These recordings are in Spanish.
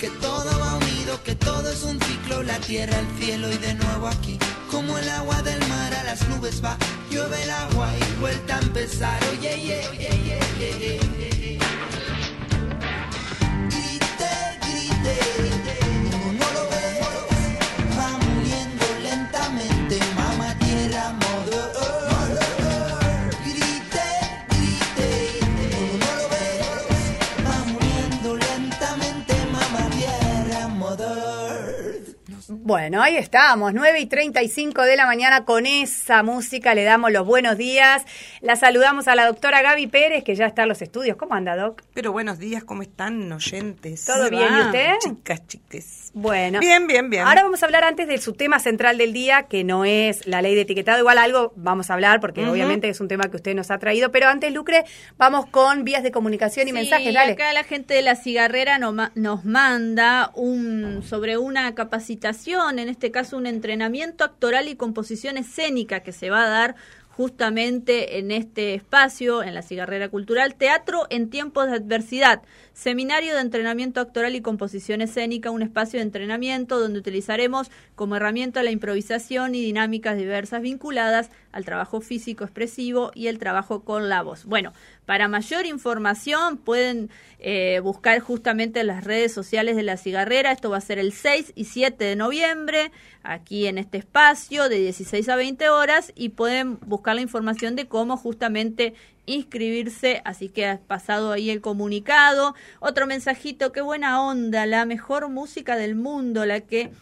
que todo va unido, que todo es un ciclo, la tierra, el cielo y de nuevo aquí. Como el agua del mar a las nubes va, llueve el agua y vuelta a empezar. Oye, oye, oye, oye, oye, Bueno, ahí estamos, 9 y 35 de la mañana con esa música le damos los buenos días. La saludamos a la doctora Gaby Pérez, que ya está en los estudios. ¿Cómo anda, Doc? Pero buenos días, ¿cómo están, oyentes? ¿Todo bien, y usted? Chicas, chiques. Bueno. Bien, bien, bien. Ahora vamos a hablar antes de su tema central del día, que no es la ley de etiquetado. Igual algo vamos a hablar, porque obviamente es un tema que usted nos ha traído. Pero antes, Lucre, vamos con vías de comunicación y Sí, mensajes. Dale. Acá la gente de la cigarrera no ma- nos manda un sobre una capacitación, en este caso un entrenamiento actoral y composición escénica que se va a dar justamente en este espacio, en la cigarrera cultural, Teatro en tiempos de adversidad, seminario de entrenamiento actoral y composición escénica, un espacio de entrenamiento donde utilizaremos como herramienta la improvisación y dinámicas diversas vinculadas al trabajo físico expresivo y el trabajo con la voz. Bueno, para mayor información pueden eh, buscar justamente en las redes sociales de la cigarrera. Esto va a ser el 6 y 7 de noviembre, aquí en este espacio, de 16 a 20 horas, y pueden buscar la información de cómo justamente inscribirse. Así que ha pasado ahí el comunicado. Otro mensajito, qué buena onda, la mejor música del mundo, la que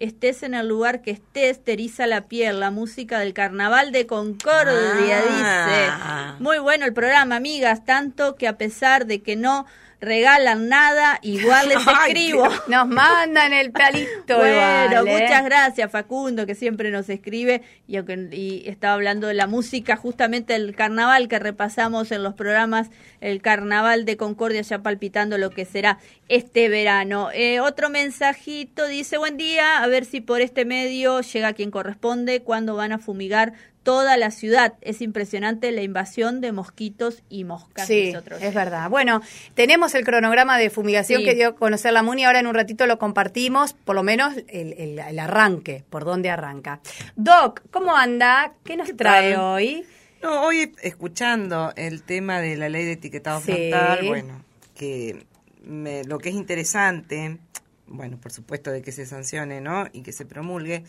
estés en el lugar que estés, te eriza la piel, la música del carnaval de Concordia, Ah. dice. Muy bueno el programa, amigas, tanto que a pesar de que no regalan nada, igual les Ay, escribo. Nos mandan el palito. Bueno, igual, ¿eh? muchas gracias Facundo que siempre nos escribe y aunque y estaba hablando de la música justamente del carnaval que repasamos en los programas el carnaval de Concordia ya palpitando lo que será este verano. Eh, otro mensajito dice buen día, a ver si por este medio llega quien corresponde, cuando van a fumigar toda la ciudad. Es impresionante la invasión de mosquitos y moscas. Sí, es verdad. Bueno, tenemos el cronograma de fumigación Sí. que dio a conocer la MUNI, ahora en un ratito lo compartimos, por lo menos el, el- el arranque, por dónde arranca. Doc, ¿cómo anda? ¿Qué nos ¿Qué trae tal? hoy? No, hoy escuchando el tema de la ley de etiquetado Sí. frontal, bueno, que me- lo que es interesante, bueno, por supuesto de que se sancione, ¿no? Y que se promulgue,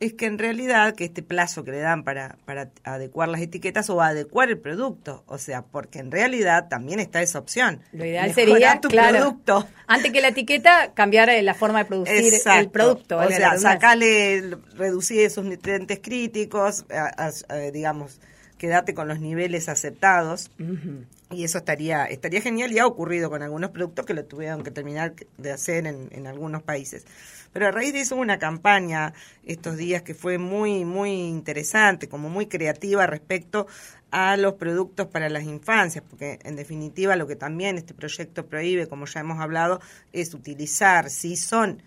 es que en realidad que este plazo que le dan para, para adecuar las etiquetas o adecuar el producto, o sea, porque en realidad también está esa opción. Lo ideal Mejorar sería, tu claro, producto. antes que la etiqueta, cambiar eh, la forma de producir el producto. O sea, sacarle, reducir esos nutrientes críticos, a- a- a- digamos, quedate con los niveles aceptados. Y eso estaría estaría genial y ha ocurrido con algunos productos que lo tuvieron que terminar de hacer en, en algunos países. Pero a raíz de eso hubo una campaña estos días que fue muy, muy interesante, como muy creativa respecto a los productos para las infancias, porque en definitiva lo que también este proyecto prohíbe, como ya hemos hablado, es utilizar, si son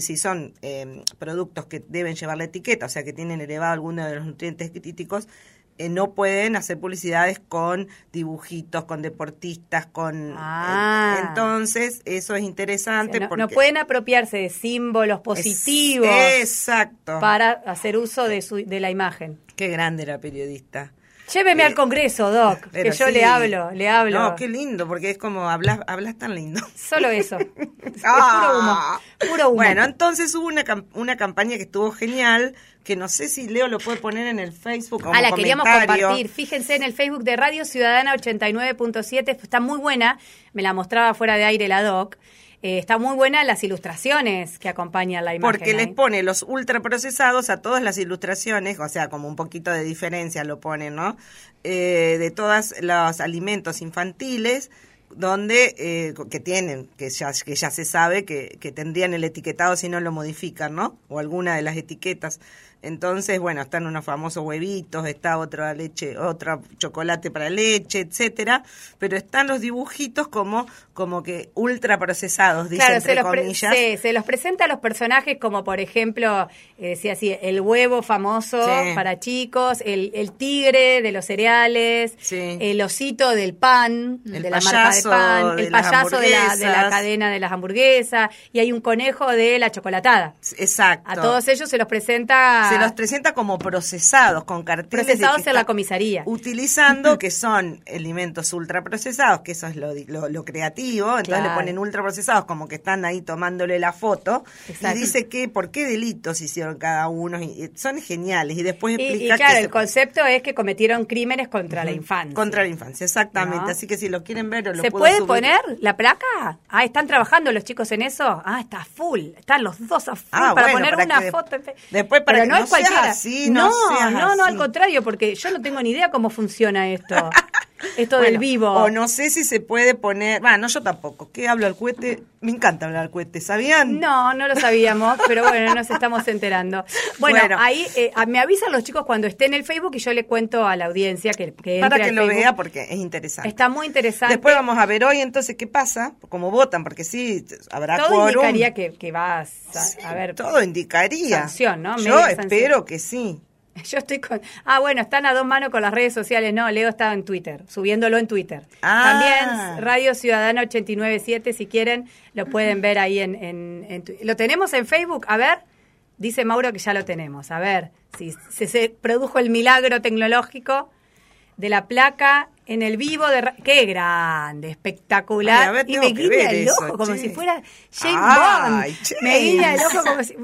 si son eh, productos que deben llevar la etiqueta, o sea que tienen elevado alguno de los nutrientes críticos, eh, no pueden hacer publicidades con dibujitos, con deportistas, con... Ah. eh, entonces, eso es O interesante sea, no, porque... no pueden apropiarse de símbolos positivos Es- exacto. para hacer uso de, su, de la imagen. Qué grande era periodista. Lléveme Eh, al Congreso, Doc, que yo sí. le hablo, le hablo. No, qué lindo, porque es como hablas, hablas tan lindo. Solo eso. Es Ah. puro humo. Puro humo. Bueno, entonces hubo una, una campaña que estuvo genial, que no sé si Leo lo puede poner en el Facebook como Ah, la queríamos comentario. compartir. Fíjense en el Facebook de Radio Ciudadana 89.7, está muy buena. Me la mostraba fuera de aire la doc. Eh, está muy buena las ilustraciones que acompañan la imagen. Porque les pone los ultraprocesados a todas las ilustraciones, o sea, como un poquito de diferencia lo ponen, ¿no? Eh, de todos los alimentos infantiles, donde eh, que tienen, que ya, que ya se sabe que, que tendrían el etiquetado si no lo modifican, ¿no? O alguna de las etiquetas. Entonces, bueno, están unos famosos huevitos, está otra leche, otro chocolate para leche, etcétera, pero están los dibujitos como como que ultra procesados, dice Claro, entre se comillas. sí, se los presenta a los personajes como, por ejemplo, eh, decía así, el huevo famoso Sí. para chicos, el, el tigre de los cereales, Sí. el osito del pan, El de la marca de payaso pan, de el payaso de la, de la hamburguesas. cadena de las hamburguesas, y hay un conejo de la chocolatada. Exacto. A todos ellos se los presenta se los presenta como procesados, con carteles procesados en la comisaría. utilizando que son alimentos ultraprocesados, que eso es lo, lo, lo creativo, entonces Claro. le ponen ultraprocesados como que están ahí tomándole la foto Exacto. y dice que por qué delitos hicieron cada uno y, y son geniales y después Y, y explica claro, que el se- concepto es que cometieron crímenes contra la infancia. contra la infancia, exactamente, ¿No? así que si lo quieren ver lo ¿Se puedo puede subir. poner la placa? Ah, ¿están trabajando los chicos en eso? Ah, está full. Están los dos a full Ah, para bueno, poner para una foto. después para Pero que no no cualquiera. así, no no, no, así. al contrario, porque yo no tengo ni idea cómo funciona esto. esto del vivo. O no sé si se puede poner. Bueno, yo tampoco. ¿Qué hablo al cohete? Me encanta hablar al cohete, ¿sabían? No, no lo sabíamos, pero bueno, nos estamos enterando. Bueno, Bueno. ahí eh, me avisan los chicos cuando esté en el Facebook y yo le cuento a la audiencia que, que Para que lo Facebook. vea porque es interesante. Está muy interesante. Después vamos a ver hoy entonces qué pasa, cómo votan, porque sí, habrá Todo quórum. indicaría que, que vas a, Sí, a ver. todo indicaría. Sanción, ¿no? Yo espero que sí. Yo estoy con. Ah, bueno, están a dos manos con las redes sociales. No, Leo está en Twitter, subiéndolo en Twitter. Ah. También Radio Ciudadana 897, si quieren, lo pueden ver ahí en, en, en ¿Lo tenemos en Facebook? A ver, dice Mauro que ya lo tenemos. A ver, si se produjo el milagro tecnológico de la placa en el vivo de... ra- ¡Qué grande! Espectacular. Ay, a ver, y me guiña el eso, ojo, como si fuera James Ay, Bond. che. Me guiña el ojo como si...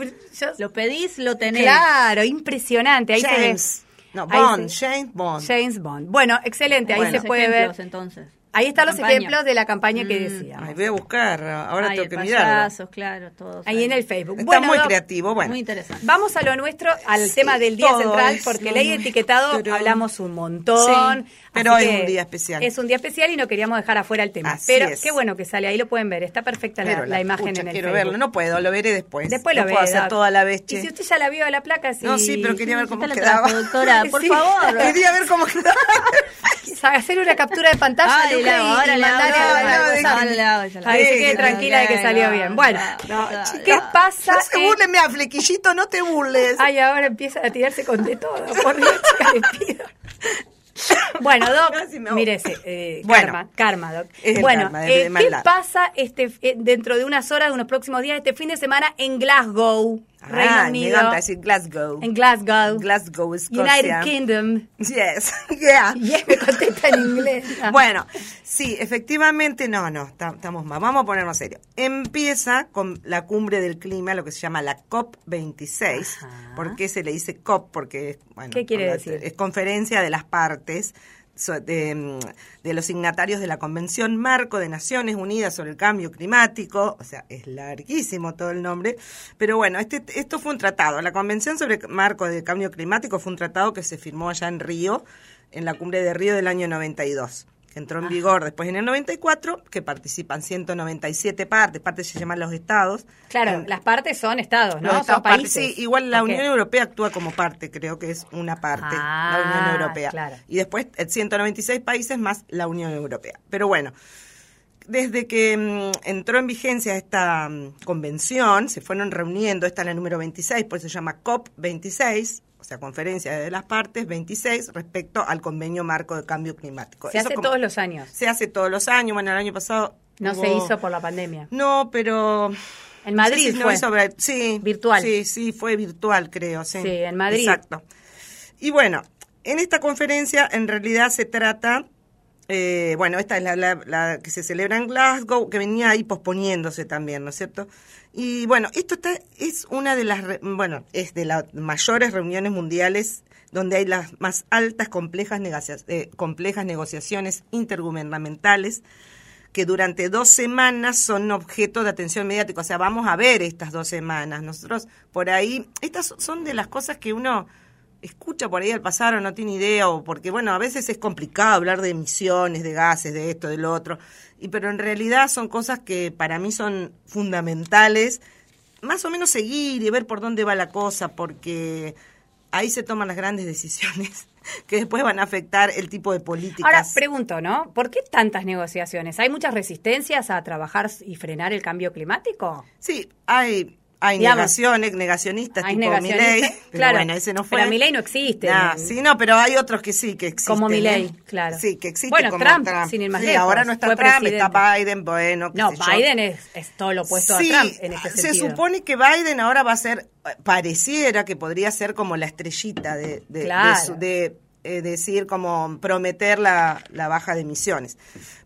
yo- Lo pedís, lo tenés. Claro, impresionante. Ahí James. se ve. No, Ahí Bond, se- James Bond. James Bond. Bueno, excelente. Ahí Bueno. se puede ver. Entonces. Ahí están los Campaña. ejemplos de la campaña que Mm. decíamos. Ay, voy a buscar, ahora Ay, tengo que mirarlo. payasos, claro, todos. Ahí en el Facebook. Está Bueno, muy creativo, bueno. Muy interesante. Vamos a lo nuestro, al Sí, tema del día central, porque ley de etiquetado hablamos un montón. Sí, pero así es un día especial. Es un día especial y no queríamos dejar afuera el tema. Así pero es. qué bueno que sale, ahí lo pueden ver. Está perfecta la, imagen pucha, en el quiero Facebook. verlo, no puedo, lo veré después. Después no lo puedo ve, hacer toda la vez, Y si usted ya la vio a la placa, sí. No, sí, pero quería ver cómo quedaba. trajo, doctora, por Sí. favor. Quería ver cómo quedaba. hacer una captura de pantalla le y- ahora mandarle que se quede tranquila de que salió no, bien. Bueno, no, ¿qué no. pasa? No se en- burle, mira, flequillito, no te burles. Ay, ahora empieza a tirarse con de todo. Por Dios, chica, le pido. Bueno, Doc, mírese, eh, Bueno. karma, karma, Doc. Bueno, karma, eh, ¿qué pasa este eh, dentro de unas horas, de unos próximos días, este fin de semana en Glasgow, Reino Ah, Unido? encanta decir Glasgow. En Glasgow, Glasgow, Escocia. United Kingdom. Yes, yeah. Y él me contesta en inglés. Bueno, sí, efectivamente, no, no, ta- estamos mal. Vamos a ponernos serio. Empieza con la cumbre del clima, lo que se llama la COP26. Ajá. ¿Por qué se le dice COP? Porque, bueno, ¿Qué quiere decir? Es conferencia de las partes de, mm, de los signatarios de la Convención Marco de Naciones Unidas sobre el Cambio Climático, o sea, es larguísimo todo el nombre, pero bueno, este, esto fue un tratado. La Convención sobre el Marco de Cambio Climático fue un tratado que se firmó allá en Río, en la cumbre de Río del año 92 que entró en vigor después en el 94, que participan 197 partes, partes se llaman los estados. Claro, las partes son estados, ¿no? los son estados países. sí, igual la. Unión Europea actúa como parte, creo que es una parte, Ah, la Unión Europea. claro. Y después eh, 196 países más la Unión Europea. Pero bueno, desde que mm, entró en vigencia esta mm, convención, se fueron reuniendo, esta es la número 26, por eso se llama COP26, o sea, Conferencia de las Partes 26, respecto al Convenio Marco de Cambio Climático. Se Eso hace como- todos los años. Se hace todos los años, bueno, el año pasado... No hubo- se hizo por la pandemia. No, pero... En Madrid no fue. hizo sí. Virtual. Sí, sí, fue virtual, creo, sí. Sí, en Madrid. Exacto. Y bueno, en esta conferencia en realidad se trata, eh, bueno, esta es la, que se celebra en Glasgow, que venía ahí posponiéndose también, ¿no es cierto? Y bueno, esto está, es una de las, bueno, es de las mayores reuniones mundiales donde hay las más altas complejas, negocia- eh, complejas negociaciones intergubernamentales que durante dos semanas son objeto de atención mediática. O sea, vamos a ver estas dos semanas. Nosotros por ahí, estas son de las cosas que uno escucha por ahí al pasar o no tiene idea, o porque, bueno, a veces es complicado hablar de emisiones, de gases, de esto, de lo otro, y pero en realidad son cosas que para mí son fundamentales, más o menos seguir y ver por dónde va la cosa, porque ahí se toman las grandes decisiones que después van a afectar el tipo de políticas. Ahora, pregunto, ¿no? ¿Por qué tantas negociaciones? ¿Hay muchas resistencias a trabajar y frenar el cambio climático? Sí, hay hay Digamos, negaciones, negacionistas Hay tipo negacionistas, Milei, pero claro, bueno, ese no fue. pero Milei no existe. Nah, sí, no, pero hay otros que sí, que existen. Como Milei, ¿eh? claro. Sí, que existen Bueno, como Trump, sin ir más sí, lejos, ahora no está Trump, presidente. está Biden, bueno, qué No, sé. Biden es, es todo lo opuesto Sí, a Trump en este se sentido. supone que Biden ahora va a ser, pareciera que podría ser como la estrellita de, de, Claro. de su- de, eh, decir, como prometer la, la baja de emisiones.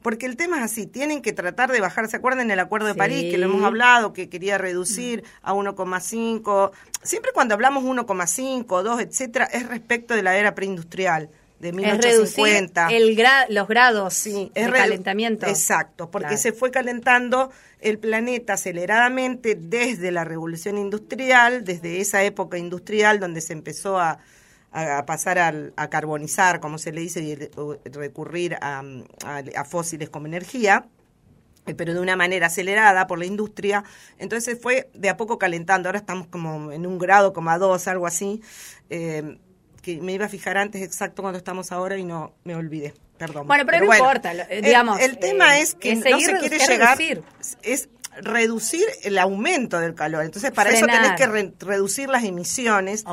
Porque el tema es así, tienen que tratar de bajar, ¿se acuerdan el Acuerdo de Sí. París que lo hemos hablado, que quería reducir a 1,5? Siempre cuando hablamos 1,5, 2, etcétera, es respecto de la era preindustrial, de es reducir 1850. el gra- los grados Sí, de es redu- calentamiento. Exacto, porque Claro. se fue calentando el planeta aceleradamente desde la revolución industrial, desde esa época industrial donde se empezó a, a pasar al- a carbonizar, como se le dice, y el- recurrir a, a- fósiles como energía eh, pero de una manera acelerada por la industria. Entonces fue de a poco calentando. Ahora estamos como en un grado, como a dos, algo así. eh, que me iba a fijar antes exacto cuando estamos ahora y no me olvidé. Perdón. Bueno, pero no importa, lo- eh, el- digamos, El, tema eh, es que es no se quiere llegar. Es reducir el aumento del calor. Entonces, para eso tenés que re- reducir las emisiones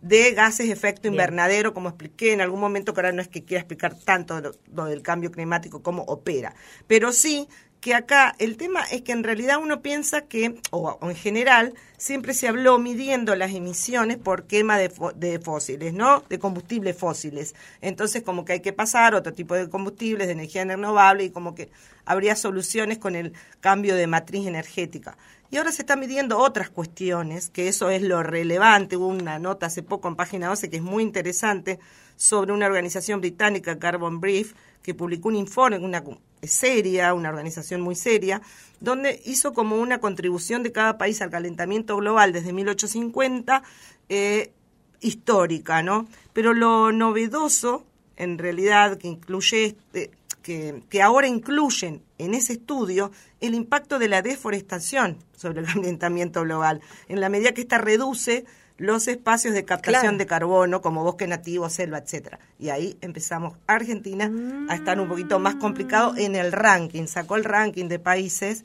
de gases de efecto Bien. invernadero, como expliqué en algún momento, que ahora no es que quiera explicar tanto lo, lo del cambio climático, cómo opera. Pero sí que acá el tema es que en realidad uno piensa que, o, en general, siempre se habló midiendo las emisiones por quema de, de fósiles, ¿no? De combustibles fósiles. Entonces, como que hay que pasar otro tipo de combustibles, de energía renovable, y como que habría soluciones con el cambio de matriz energética. Y ahora se están midiendo otras cuestiones, que eso es lo relevante. Hubo una nota hace poco en página 12 que es muy interesante sobre una organización británica, Carbon Brief, que publicó un informe, una seria, una organización muy seria, donde hizo como una contribución de cada país al calentamiento global desde 1850, eh, histórica, ¿no? Pero lo novedoso, en realidad, que incluye este, que, que ahora incluyen en ese estudio el impacto de la deforestación sobre el calentamiento global, en la medida que ésta reduce los espacios de captación Claro. de carbono como bosque nativo, selva, etcétera. Y ahí empezamos Argentina a estar un poquito más complicado en el ranking. Sacó el ranking de países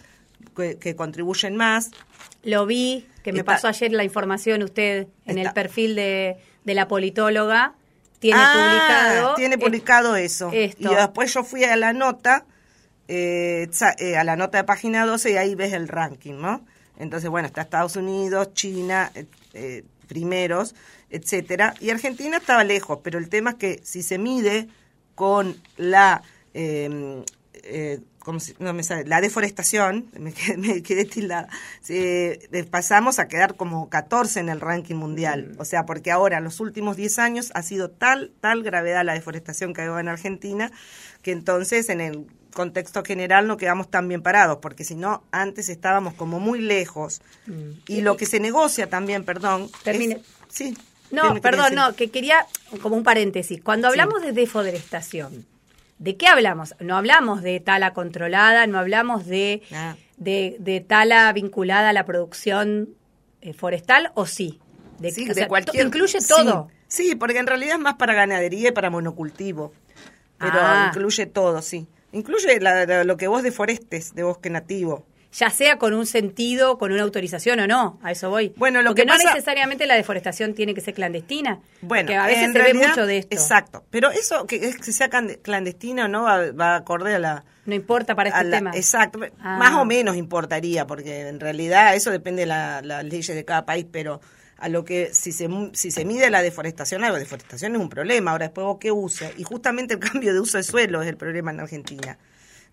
que, que contribuyen más. Lo vi, que me Está- pasó ayer la información usted en el perfil de, de la politóloga. Tiene Ah, publicado. Tiene publicado eso. esto. Y después yo fui a la nota, eh, eh, a la nota de página 12 y ahí ves el ranking, ¿no? Entonces, bueno, está Estados Unidos, China, eh, primeros, etcétera. Y Argentina estaba lejos, pero el tema es que si se mide con la... eh, eh, ¿cómo se- no me sale? la deforestación, me quedé, me quedé tildada, eh, pasamos a quedar como 14 en el ranking mundial. O sea, porque ahora, en los últimos 10 años, ha sido tal, tal gravedad la deforestación que hay en Argentina, que entonces en el contexto general no quedamos tan bien parados, porque si no, antes estábamos como muy lejos. Y lo que se negocia también, perdón. es- Termine. sí. ¿qué No, perdón, no, que quería, como un paréntesis, cuando hablamos de deforestación, ¿de qué hablamos? No hablamos de tala controlada, no hablamos de, Ah. de, de tala vinculada a la producción eh, forestal, ¿o sí? De, Sí, o de sea, cualquier incluye sí, todo. Sí, porque en realidad es más para ganadería y para monocultivo. Pero Ah. incluye todo, sí. Incluye la- la- lo que vos deforestes de bosque nativo. ya sea con un sentido, con una autorización o no, a eso voy. Bueno, lo Porque que no pasa- necesariamente la deforestación tiene que ser clandestina. Bueno, porque a veces en se ve mucho de esto. Exacto. Pero eso que es que sea clandestino o no va, va acorde a la... No importa para este la- tema. Exacto. Ah. Más o menos importaría, porque en realidad eso depende de la- las leyes de cada país, pero a lo que si se si se mide la deforestación, la deforestación es un problema. Ahora después vos qué usas. Y justamente el cambio de uso de suelo es el problema en Argentina.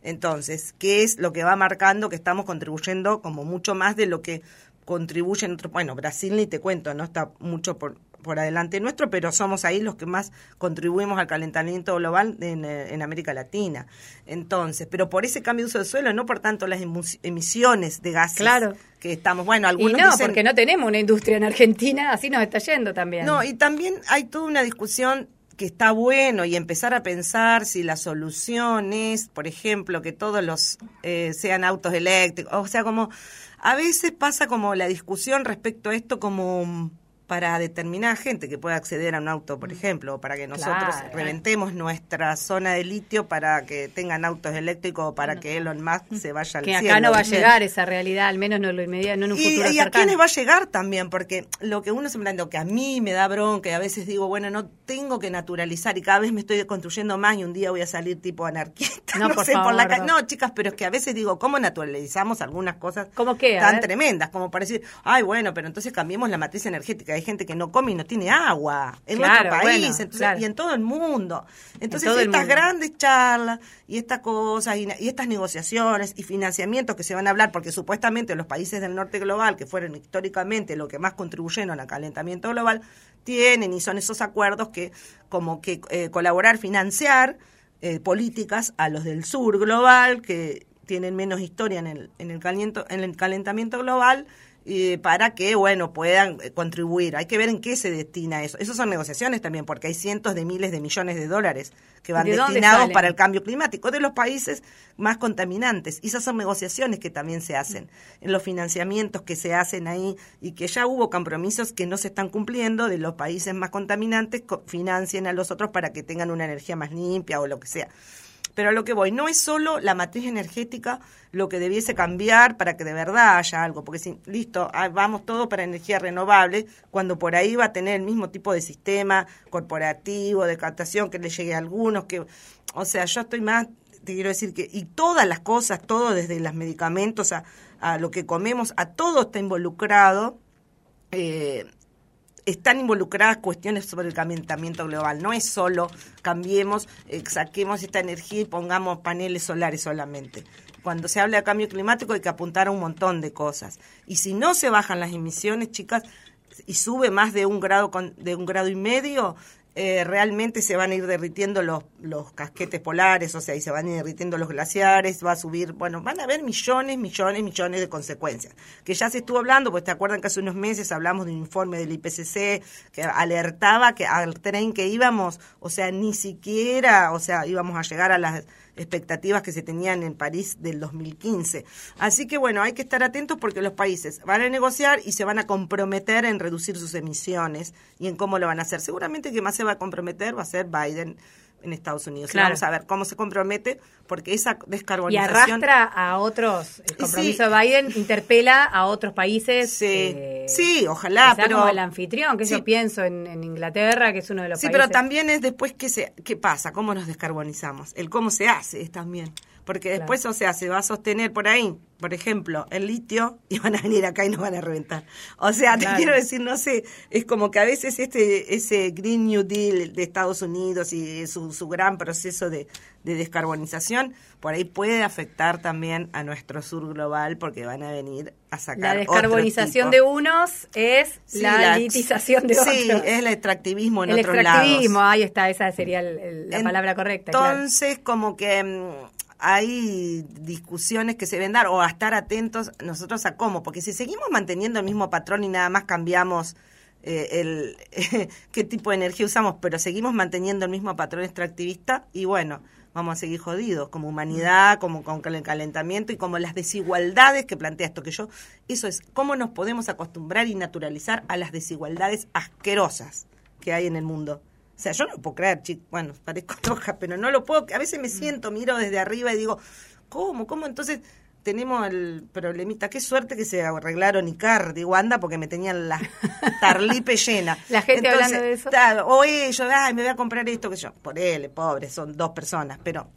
Entonces, ¿qué es lo que va marcando que estamos contribuyendo como mucho más de lo que contribuyen otros? Bueno, Brasil ni te cuento, ¿no? Está mucho por, por adelante nuestro, pero somos ahí los que más contribuimos al calentamiento global en, eh, en América Latina. Entonces, pero por ese cambio de uso del suelo, no por tanto las emisiones de gases Claro. que estamos, bueno, Y algunos no, dicen, porque no tenemos una industria en Argentina, así nos está yendo también. no, y también hay toda una discusión que está bueno y empezar a pensar si la solución es, por ejemplo, que todos los eh, sean autos eléctricos. O sea, como a veces pasa como la discusión respecto a esto como para determinada gente que pueda acceder a un auto, por ejemplo, o para que nosotros Claro. reventemos nuestra zona de litio para que tengan autos eléctricos o para que Elon Musk se vaya al que cielo. acá no va a llegar esa realidad, al menos no lo inmediato, no en un Y, futuro y a cercano. quiénes va a llegar también, porque lo que uno se lo que a mí me da bronca y a veces digo, bueno, no tengo que naturalizar y cada vez me estoy construyendo más y un día voy a salir tipo anarquista, No, no, por sé, por la no. No, chicas, pero es que a veces digo, ¿cómo naturalizamos algunas cosas ¿Cómo qué? A tan tremendas? Como para decir, ay, bueno, pero entonces cambiemos la matriz energética. Hay gente que no come y no tiene agua en Claro, nuestro país bueno, entonces, claro. y en todo el mundo. Entonces, estas mundo. grandes charlas y estas cosas y, y estas negociaciones y financiamientos que se van a hablar, porque supuestamente los países del norte global, que fueron históricamente lo que más contribuyeron al calentamiento global, tienen y son esos acuerdos que como que eh, colaborar, financiar eh, políticas a los del sur global, que tienen menos historia en el, en el, caliento, en el calentamiento global, eh, para que, bueno, puedan eh, contribuir. Hay que ver en qué se destina eso. Esas son negociaciones también, porque hay cientos de miles de millones de dólares que van ¿De dónde destinados para el cambio climático de los países más contaminantes. Y esas son negociaciones que también se hacen, en los financiamientos que se hacen ahí y que ya hubo compromisos que no se están cumpliendo de los países más contaminantes, co- financien a los otros para que tengan una energía más limpia o lo que sea. Pero a lo que voy, no es solo la matriz energética lo que debiese cambiar para que de verdad haya algo, porque si, listo, ah, vamos todo para energía renovable, cuando por ahí va a tener el mismo tipo de sistema corporativo, de captación que le llegue a algunos, que, o sea, yo estoy más, te quiero decir que, y todas las cosas, todo desde los medicamentos a, a lo que comemos, a todo está involucrado. Eh, están involucradas cuestiones sobre el calentamiento global. No es solo cambiemos, eh, saquemos esta energía y pongamos paneles solares solamente. Cuando se habla de cambio climático hay que apuntar a un montón de cosas. Y si no se bajan las emisiones, chicas, y sube más de un grado con, de un grado y medio, eh, realmente se van a ir derritiendo los, los casquetes polares, o sea, y se van a ir derritiendo los glaciares, va a subir, bueno, van a haber millones, millones, millones de consecuencias. Que ya se estuvo hablando, pues te acuerdan que hace unos meses hablamos de un informe del IPCC que alertaba que al tren que íbamos, o sea, ni siquiera, o sea, íbamos a llegar a las expectativas que se tenían en París del 2015. Así que bueno, hay que estar atentos porque los países van a negociar y se van a comprometer en reducir sus emisiones y en cómo lo van a hacer. Seguramente que más se va a comprometer va a ser Biden en Estados Unidos. Y Claro. vamos a ver cómo se compromete porque esa Y descarbonización arrastra a otros, el Sí. compromiso de Biden interpela a otros países. Sí, eh, sí, ojalá, pero como el anfitrión, que Sí. yo pienso en, en Inglaterra, que es uno de los Sí, países. pero también es después qué, se, qué pasa, cómo nos descarbonizamos, el cómo se hace es también. Porque Claro. después, o sea, se va a sostener por ahí, por ejemplo, el litio y van a venir acá y nos van a reventar. O sea, te quiero decir, no sé, es como que a veces este ese Green New Deal de Estados Unidos y su, su gran proceso de, de descarbonización, por ahí puede afectar también a nuestro sur global porque van a venir a sacar La otro descarbonización tipo. de unos es Sí, la litización de otros. Sí, es el extractivismo en el otros extractivismo, lados. ahí está, esa sería el- el- la En- palabra correcta. claro. Entonces, como que mm, hay discusiones que se deben dar o a estar atentos nosotros a cómo, porque si seguimos manteniendo el mismo patrón y nada más cambiamos eh, el qué tipo de energía usamos, pero seguimos manteniendo el mismo patrón extractivista y bueno, vamos a seguir jodidos como humanidad, como con el calentamiento y como las desigualdades que plantea esto, que yo, eso es, cómo nos podemos acostumbrar y naturalizar a las desigualdades asquerosas que hay en el mundo. O sea, yo no puedo creer, chico, bueno, parezco loca, pero no lo puedo, a veces me siento, miro desde arriba y digo, ¿cómo? ¿Cómo? Entonces tenemos el problemita, qué suerte que se arreglaron Icardi, Wanda, porque me tenían la tarlipe llena. La gente Entonces, hablando de eso. o ellos, ay, me voy a comprar esto, que yo, por él, pobre, son dos personas, pero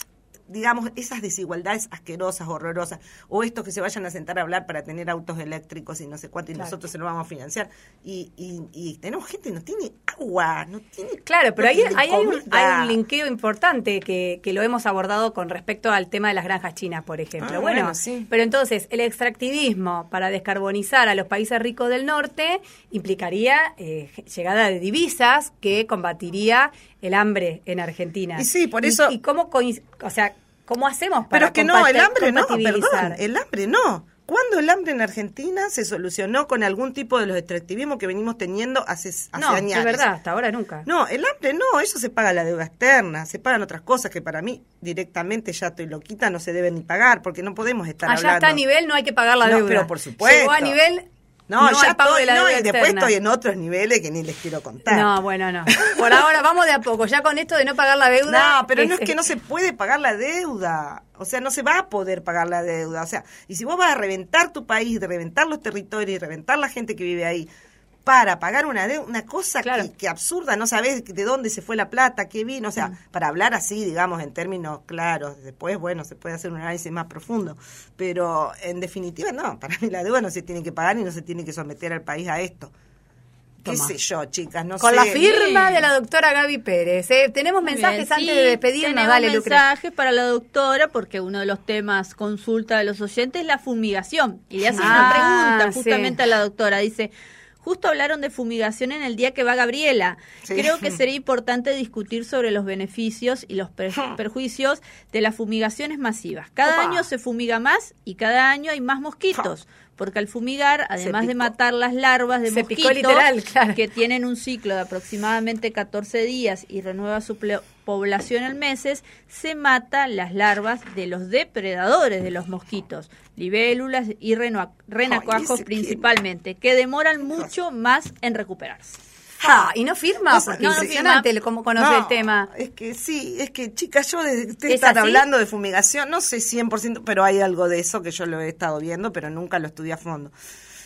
digamos, esas desigualdades asquerosas, horrorosas, o estos que se vayan a sentar a hablar para tener autos eléctricos y no sé cuánto, y Claro. nosotros se lo vamos a financiar. Y, y, y tenemos gente que no tiene agua, no tiene. Claro, pero no ahí, tiene ahí hay, un, hay un linkeo importante que, que lo hemos abordado con respecto al tema de las granjas chinas, por ejemplo. Ah, bueno, bueno, sí. pero entonces el extractivismo para descarbonizar a los países ricos del norte implicaría eh, llegada de divisas que combatiría el hambre en Argentina. Y sí, por eso- ¿Y, cómo, coinc- o sea, cómo hacemos para Pero es que no, el hambre no, perdón, el hambre no. ¿Cuándo el hambre en Argentina se solucionó con algún tipo de los extractivismos que venimos teniendo hace, hace No, años? es verdad, hasta ahora nunca. No, el hambre no, eso se paga la deuda externa, se pagan otras cosas que para mí directamente ya estoy loquita, no se deben ni pagar, porque no podemos estar Allá hablando. está a nivel, no hay que pagar la No, deuda. pero por supuesto. Llegó a nivel, No, hay ya pago estoy, de la no, y después externa. estoy en otros niveles que ni les quiero contar. No, bueno, no. Por ahora vamos de a poco. Ya con esto de no pagar la deuda. No, pero no es que no se puede pagar la deuda. O sea, no se va a poder pagar la deuda. O sea, y si vos vas a reventar tu país, reventar los territorios y reventar la gente que vive ahí para pagar una deuda, una cosa Claro. que, que absurda, no sabés de dónde se fue la plata, qué vino, o sea, Mm. para hablar así, digamos, en términos claros, después, bueno, se puede hacer un análisis más profundo, pero en definitiva, no, para mí la deuda no se tiene que pagar y no se tiene que someter al país a esto. ¿Qué sé yo, chicas? No Con sé. la firma de la doctora Gaby Pérez. ¿eh? Tenemos Muy mensajes bien, antes sí, de despedirnos. Dale, Lucre. mensajes para la doctora porque uno de los temas consulta de los oyentes es la fumigación. Y le hace Ah, una pregunta sí. justamente a la doctora. Dice, justo hablaron de fumigación en el día que va Gabriela. Sí. Creo que sería importante discutir sobre los beneficios y los per- perjuicios de las fumigaciones masivas. Cada Opa. año se fumiga más y cada año hay más mosquitos. Porque al fumigar, además de matar las larvas de Se mosquitos, literal, claro. que tienen un ciclo de aproximadamente 14 días y renueva su población en meses, se mata las larvas de los depredadores de los mosquitos, libélulas y renacuajos principalmente, que demoran mucho más en recuperarse. Ah, y no firma, porque no, no impresionante firma. cómo conoce No, el tema. Es que sí, es que chicas, yo desde que hablando de fumigación, no sé 100%, pero hay algo de eso que yo lo he estado viendo, pero nunca lo estudié a fondo.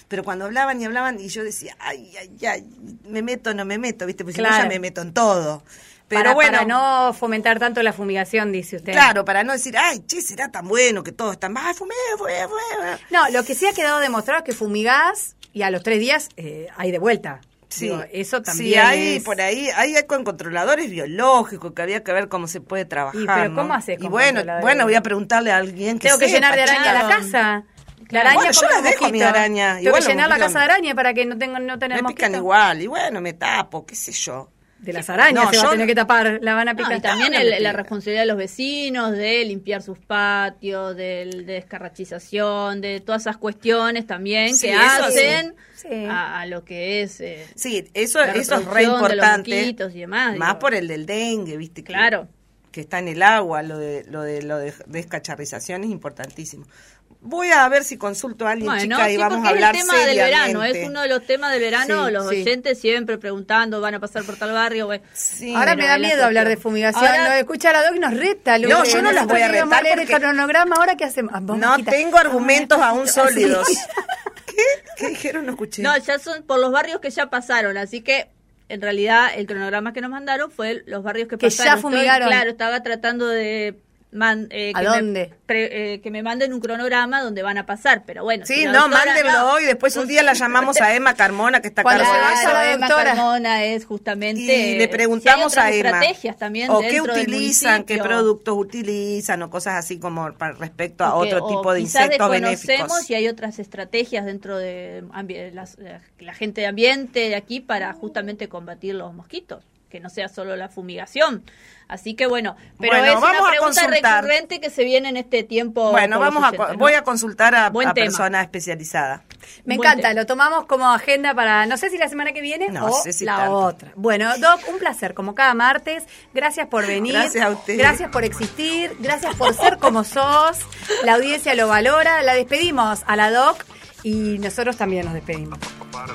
Pero cuando hablaban y hablaban y yo decía, ay, ay, ay, me meto, no me meto, ¿viste? Pues si no Claro. ya me meto en todo. Pero para, bueno, para no fomentar tanto la fumigación, dice usted. claro, para no decir, ay, che, será tan bueno que todo está mal, fumé, fumé, fumé. No, lo que sí ha quedado demostrado es que fumigás y a los tres días eh, hay de vuelta. Sí, Digo, eso también sí, hay es- por ahí, hay con controladores biológicos que había que ver cómo se puede trabajar. Y, pero ¿no? ¿cómo hace Y con bueno, controladores? bueno, voy a preguntarle a alguien que Tengo que llenar de araña la casa. La araña Bueno, yo las dejo mosquito. mi araña. Tengo Igual que llenar la casa de araña para que no tengan no tener Me pican mosquitos. igual, y bueno, me tapo, qué sé yo. De las arañas No, se va yo a tener no- que tapar, la van a No, picar. y también no el- la responsabilidad de los vecinos de limpiar sus patios, del- de descarrachización, de todas esas cuestiones también Sí, que hacen sí. Sí. A, a lo que es eh, Sí, eso, La eso es re reproducción de los importante. y demás, Más digo. por el del dengue, viste. que- Claro. Que está en el agua, lo de, lo de, lo de descacharrización es importantísimo. Voy a ver si consulto a alguien, Bueno, chica, y sí, vamos porque a hablar es el tema del verano, seriamente. es uno de los temas del verano, Sí, los sí. oyentes siempre preguntando, van a pasar por tal barrio, bueno. Sí. Ahora me da miedo hablar de fumigación. Ahora- Nos escucha la doc y nos reta. No, yo no las voy a retar leer el porque- cronograma. ¿Ahora qué hacemos? Ah, No tengo argumentos Ah, aún sólidos. ¿Qué? ¿Qué dijeron? No escuché. No, ya son por los barrios que ya pasaron, así que en realidad el cronograma que nos mandaron fue los barrios que Que pasaron. ya Estoy- fumigaron. claro, estaba tratando de... man- eh, ¿A que dónde? Me, pre- eh, que me manden un cronograma donde van a pasar, pero bueno. Sí, si no, doctora- mándenlo no. hoy. Después un día la llamamos a Emma Carmona, que está a Cuando se vaya la Emma doctora. Carmona es justamente... Y le preguntamos si hay a otras Emma. estrategias también o qué utilizan, qué productos utilizan, o cosas así como para respecto a otro tipo de insectos benéficos. y hay otras estrategias dentro de la, la gente de ambiente de aquí para justamente combatir los mosquitos, que no sea solo la fumigación. Así que bueno, pero Bueno, es vamos una a pregunta consultar. recurrente que se viene en este tiempo. Bueno, vamos a, voy a consultar a, Buen a persona especializada. Me Buen encanta, tema. lo tomamos como agenda para, no sé si la semana que viene No o sé si la tanto. otra. Bueno, Doc, un placer, como cada martes. Gracias por venir. Gracias a usted. Gracias por existir. Gracias por ser como sos. La audiencia lo valora. La despedimos a la Doc y nosotros también nos despedimos. para